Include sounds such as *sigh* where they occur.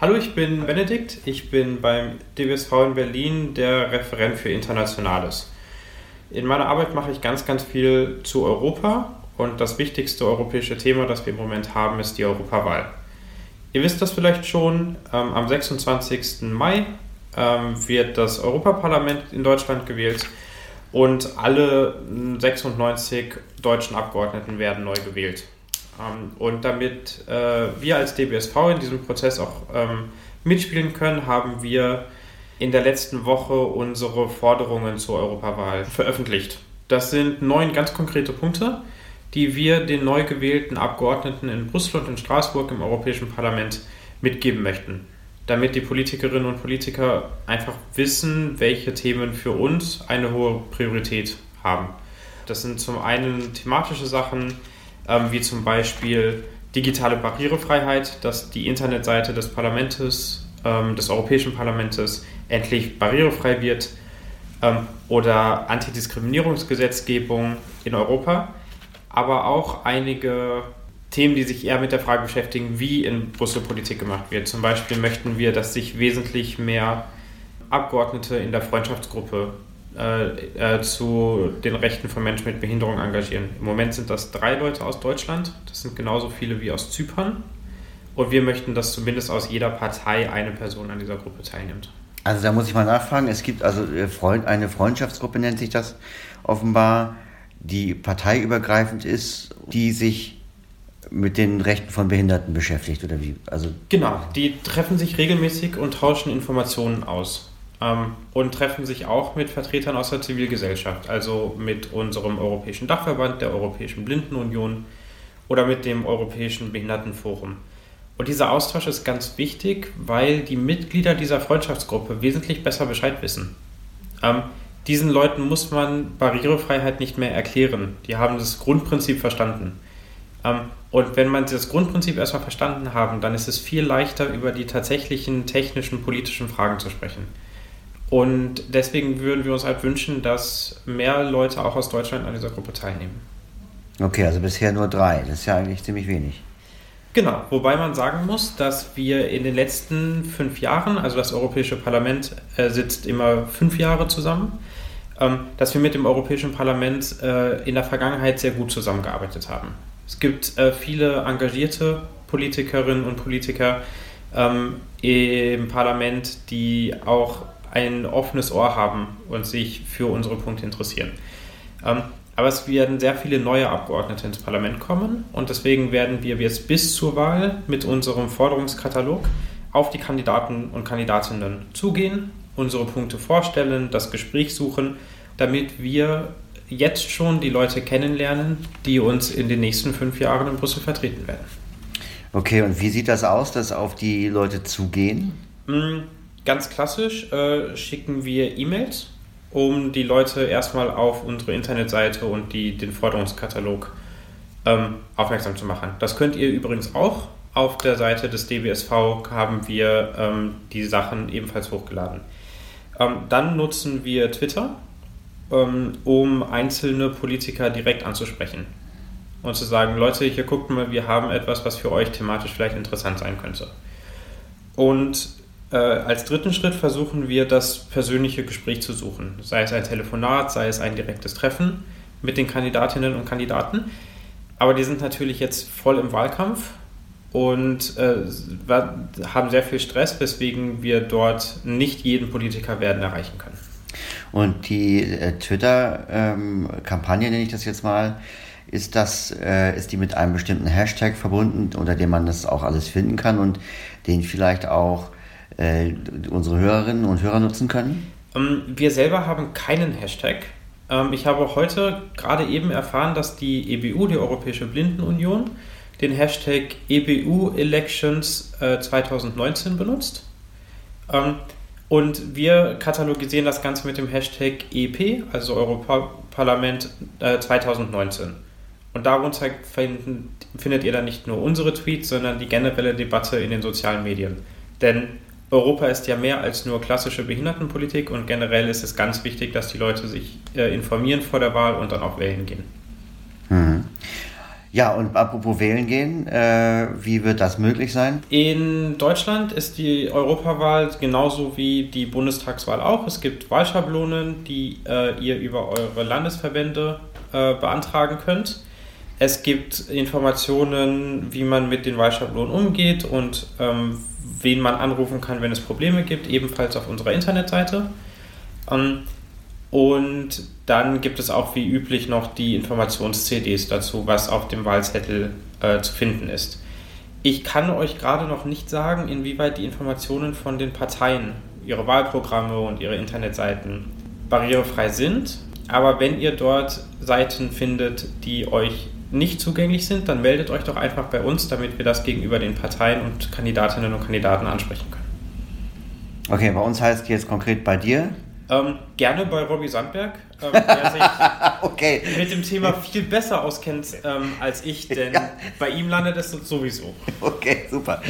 Hallo, ich bin Benedikt. Ich bin beim DBSV in Berlin der Referent für Internationales. In meiner Arbeit mache ich ganz, ganz viel zu Europa und das wichtigste europäische Thema, das wir im Moment haben, ist die Europawahl. Ihr wisst das vielleicht schon, ähm, am 26. Mai ähm, wird das Europaparlament in Deutschland gewählt und alle 96 deutschen Abgeordneten werden neu gewählt. Ähm, und damit äh, wir als DBSV in diesem Prozess auch ähm, mitspielen können, haben wir in der letzten Woche unsere Forderungen zur Europawahl veröffentlicht. Das sind neun ganz konkrete Punkte, die wir den neu gewählten Abgeordneten in Brüssel und in Straßburg im Europäischen Parlament mitgeben möchten, damit die Politikerinnen und Politiker einfach wissen, welche Themen für uns eine hohe Priorität haben. Das sind zum einen thematische Sachen, ähm, wie zum Beispiel digitale Barrierefreiheit, dass die Internetseite des Parlaments, ähm, des Europäischen Parlaments endlich barrierefrei wird ähm, oder Antidiskriminierungsgesetzgebung in Europa, aber auch einige Themen, die sich eher mit der Frage beschäftigen, wie in Brüssel Politik gemacht wird. Zum Beispiel möchten wir, dass sich wesentlich mehr Abgeordnete in der Freundschaftsgruppe äh, äh, zu den Rechten von Menschen mit Behinderung engagieren. Im Moment sind das drei Leute aus Deutschland, das sind genauso viele wie aus Zypern. Und wir möchten, dass zumindest aus jeder Partei eine Person an dieser Gruppe teilnimmt. Also da muss ich mal nachfragen, es gibt also äh, eine Freundschaftsgruppe, nennt sich das offenbar, die parteiübergreifend ist, die sich mit den Rechten von Behinderten beschäftigt, oder wie? Also genau, die treffen sich regelmäßig und tauschen Informationen aus und treffen sich auch mit Vertretern aus der Zivilgesellschaft, also mit unserem Europäischen Dachverband, der Europäischen Blindenunion oder mit dem Europäischen Behindertenforum. Und dieser Austausch ist ganz wichtig, weil die Mitglieder dieser Freundschaftsgruppe wesentlich besser Bescheid wissen. Ähm, diesen Leuten muss man Barrierefreiheit nicht mehr erklären. Die haben das Grundprinzip verstanden. Ähm, und wenn man das Grundprinzip erstmal verstanden haben, dann ist es viel leichter, über die tatsächlichen technischen, politischen Fragen zu sprechen. Und deswegen würden wir uns halt wünschen, dass mehr Leute auch aus Deutschland an dieser Gruppe teilnehmen. Okay, also bisher nur drei. Das ist ja eigentlich ziemlich wenig. Genau, wobei man sagen muss, dass wir in den letzten fünf Jahren, also das Europäische Parlament äh, sitzt immer fünf Jahre zusammen, ähm, dass wir mit dem Europäischen Parlament äh, in der Vergangenheit sehr gut zusammengearbeitet haben. Es gibt äh, viele engagierte Politikerinnen und Politiker ähm, im Parlament, die auch ein offenes Ohr haben und sich für unsere Punkte interessieren. Ähm, aber es werden sehr viele neue Abgeordnete ins Parlament kommen und deswegen werden wir jetzt bis zur Wahl mit unserem Forderungskatalog auf die Kandidaten und Kandidatinnen zugehen, unsere Punkte vorstellen, das Gespräch suchen, damit wir jetzt schon die Leute kennenlernen, die uns in den nächsten fünf Jahren in Brüssel vertreten werden. Okay, und wie sieht das aus, dass auf die Leute zugehen? Mm, Ganz klassisch äh, schicken wir E-Mails, um die Leute erstmal auf unsere Internetseite und die, den Forderungskatalog ähm, aufmerksam zu machen. Das könnt ihr übrigens auch. Auf der Seite des DBSV haben wir ähm, die Sachen ebenfalls hochgeladen. Ähm, dann nutzen wir Twitter, ähm, um einzelne Politiker direkt anzusprechen und zu sagen, Leute, hier guckt mal, wir haben etwas, was für euch thematisch vielleicht interessant sein könnte. Und äh, als dritten Schritt versuchen wir, das persönliche Gespräch zu suchen. Sei es ein Telefonat, sei es ein direktes Treffen mit den Kandidatinnen und Kandidaten. Aber die sind natürlich jetzt voll im Wahlkampf und äh, haben sehr viel Stress, weswegen wir dort nicht jeden Politiker werden erreichen können. Und die äh, Twitter-Kampagne, ähm, nenne ich das jetzt mal, ist das, äh, ist die mit einem bestimmten Hashtag verbunden, unter dem man das auch alles finden kann und den vielleicht auch äh, unsere Hörerinnen und Hörer nutzen können? Ähm, wir selber haben keinen Hashtag. Ähm, ich habe heute gerade eben erfahren, dass die EBU, die Europäische Blindenunion, den Hashtag EBU Elections 2019 äh, benutzt. Ähm, und wir katalogisieren das Ganze mit dem Hashtag EP, also Europaparlament 2019. Äh, und darunter findet ihr dann nicht nur unsere Tweets, sondern die generelle Debatte in den sozialen Medien. Denn Europa ist ja mehr als nur klassische Behindertenpolitik und generell ist es ganz wichtig, dass die Leute sich äh, informieren vor der Wahl und dann auch wählen gehen. Mhm. Ja, und apropos wählen gehen, äh, wie wird das möglich sein? In Deutschland ist die Europawahl genauso wie die Bundestagswahl auch. Es gibt Wahlschablonen, die äh, ihr über eure Landesverbände äh, beantragen könnt. Es gibt Informationen, wie man mit den Wahlschablonen umgeht und ähm, wen man anrufen kann, wenn es Probleme gibt, ebenfalls auf unserer Internetseite. Ähm, und dann gibt es auch wie üblich noch die Informations-CDs dazu, was auf dem Wahlzettel äh, zu finden ist. Ich kann euch gerade noch nicht sagen, inwieweit die Informationen von den Parteien, ihre Wahlprogramme und ihre Internetseiten barrierefrei sind. Aber wenn ihr dort Seiten findet, die euch nicht zugänglich sind, dann meldet euch doch einfach bei uns, damit wir das gegenüber den Parteien und Kandidatinnen und Kandidaten ansprechen können. Okay, bei uns heißt jetzt konkret bei dir. Ähm, gerne bei Robbie Sandberg, ähm, der sich *laughs* okay. mit dem Thema viel besser auskennt ähm, als ich, denn ja. bei ihm landet es sowieso. Okay, super.